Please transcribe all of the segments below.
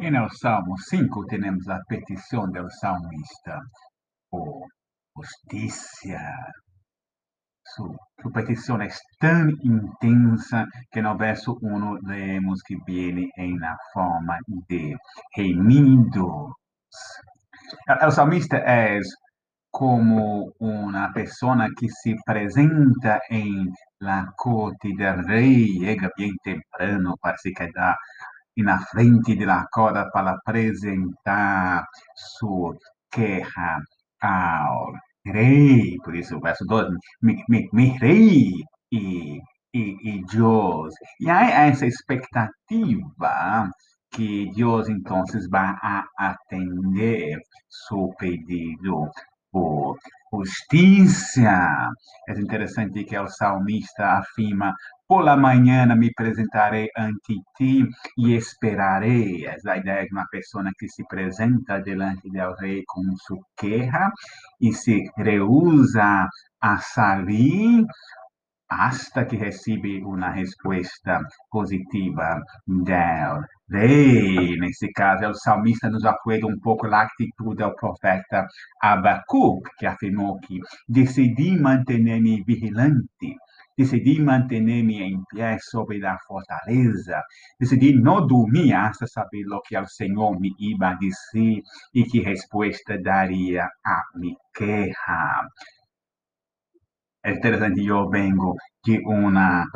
E no Salmo 5 temos a petição do salmista por justiça. Su, su é tão intensa que no verso 1 lemos que viene em na forma de gemidos. O salmista é como uma pessoa que se apresenta em la corte del rei, chega bem temprano para se quedar na frente da corda para apresentar sua queja ao rei. Por isso, o verso 2, mi, mi, mi rei e, e, e Deus. E há essa expectativa que Deus, então, vai atender seu pedido por justiça. É interessante que o salmista afirma: por la manhã me apresentarei ante ti e esperarei. Essa é a ideia de uma pessoa que se apresenta diante do rei com sua queja e se reúsa a sair hasta que recebe uma resposta positiva del rei. Nesse caso, o salmista nos apoia um pouco a atitude do profeta Abacuc, que afirmou que decidi manter-me vigilante, decidi manter-me em pé sobre a fortaleza, decidi não dormir hasta saber o que o Senhor me iba dizer e que resposta daria a minha queja. É interessante, eu vengo de uma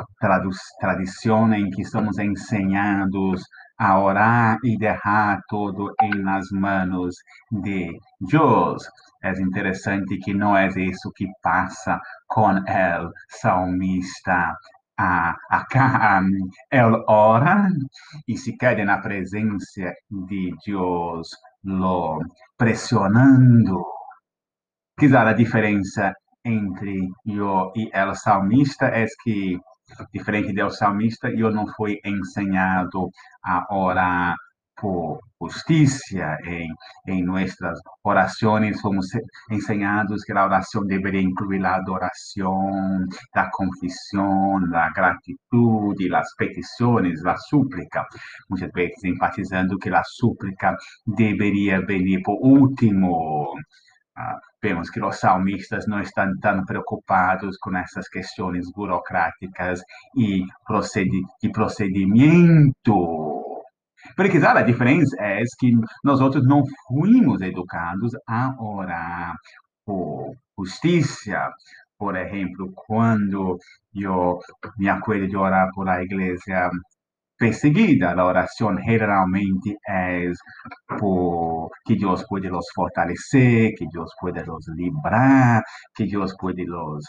tradição em que somos ensinados a orar e deixar tudo em nas mãos de Deus. É interessante que não é isso que passa com o salmista. A, a, ele ora e se queda na presença de Deus, lo pressionando. Quizá a diferença entre eu e o salmista é que diferente do salmista, eu não fui ensinado a orar por justiça. Em, em nossas orações, fomos ensinados que a oração deveria incluir a adoração, a confissão, a gratitude, as petições, a súplica. Muitas vezes enfatizando que a súplica deveria vir por último. Ah, vemos que os salmistas não estão tão preocupados com essas questões burocráticas e de procedimento. Porque a diferença é que nós outros não fomos educados a orar por justiça. Por exemplo, quando eu me acuerdo de orar por a igreja perseguida. A oração geralmente é por que Deus pode los fortalecer, que Deus pode los librar, que Deus pode los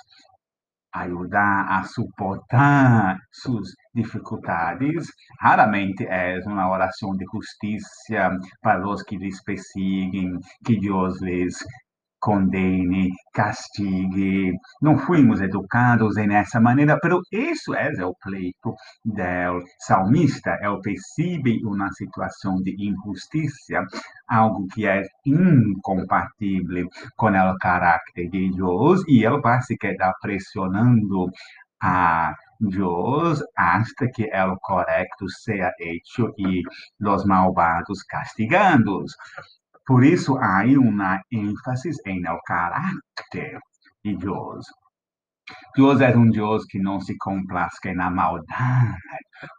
ajudar a suportar suas dificuldades. Raramente é uma oração de justiça para os que lhes perseguem, que Deus lhes condene, castigue. Não fomos educados nessa maneira, mas isso é o pleito do salmista. Ele percebe uma situação de injustiça, algo que é incompatível com o caráter de Deus, e ele vai se quedar pressionando a Deus hasta que o correto seja hecho e os malvados castigados. Por isso, há uma ênfase em el caráter de Deus. Deus é um Deus que não se complazca na maldade.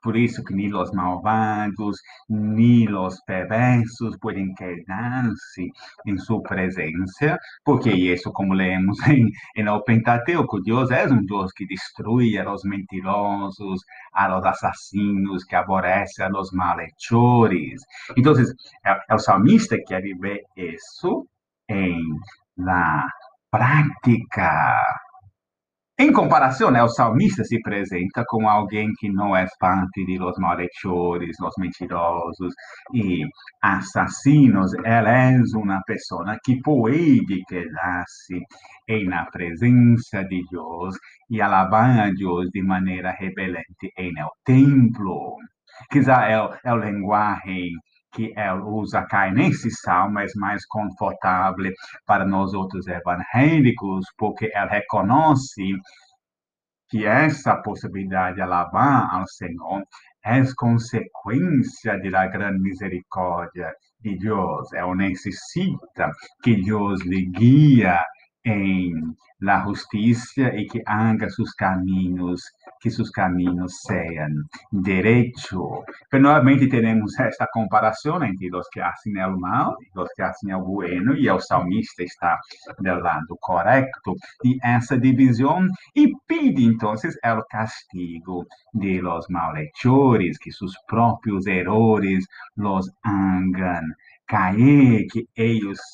Por isso que nem os malvados, nem os perversos podem quedar-se em sua presença, porque isso, como lemos em, em o Pentateuco, Deus é um Deus que destrui a os mentirosos, a os assassinos, que aborrece a os malhechores. Então, o salmista que quer ver isso em la prática. Em comparação, né, o salmista se apresenta como alguém que não é parte de los malhechores, los mentirosos e assassinos. Ela é uma pessoa que pode quedar-se na presença de Deus e alabar a Deus de maneira rebelente em el templo. Quizá é, é o linguagem que ela usa cá nesse salmo é mais confortável para nós outros evangélicos, porque ela reconhece que essa possibilidade de alabar ao Senhor é consequência da grande misericórdia de Deus. Ela necessita que Deus lhe guia em la justicia y que haga sus caminos, que sus caminos sean derecho. Nuevamente tenemos esta comparación entre los que hacen el mal y los que hacen el bueno, y el salmista está del lado correcto de esa división y pide entonces el castigo de los malhechores, que sus propios errores los hagan caer, que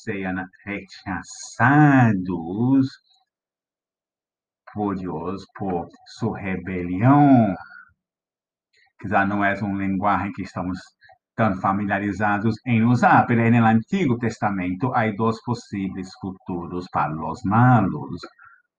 sean rechazados Deus por sua rebelião. Quizá não é um linguagem que estamos tão familiarizados em usar, mas no Antigo Testamento há dois possíveis futuros para os malos.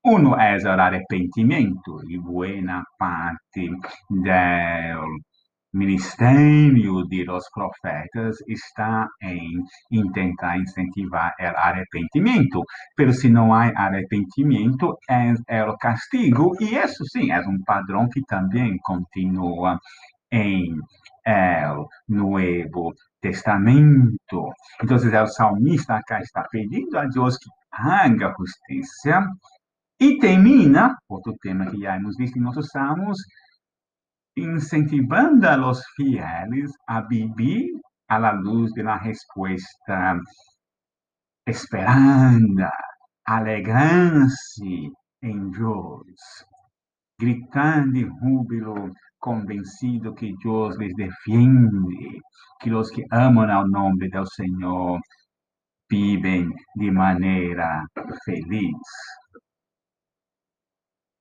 Um é o arrependimento, e boa parte do ministério de los profetas está em tentar incentivar o arrependimento. Mas se não há arrependimento, é, o castigo. E isso sim é um padrão que também continua em el Nuevo Testamento. Então, o salmista acá está pedindo a Deus que haga justiça e termina, outro tema que já hemos visto em nossos salmos, incentivando a los fieles a vivir a la luz de la respuesta esperando, alegrando-se em Deus, gritando em júbilo, convencido que Deus les defiende, que os que amam ao nome do Senhor vivem de maneira feliz.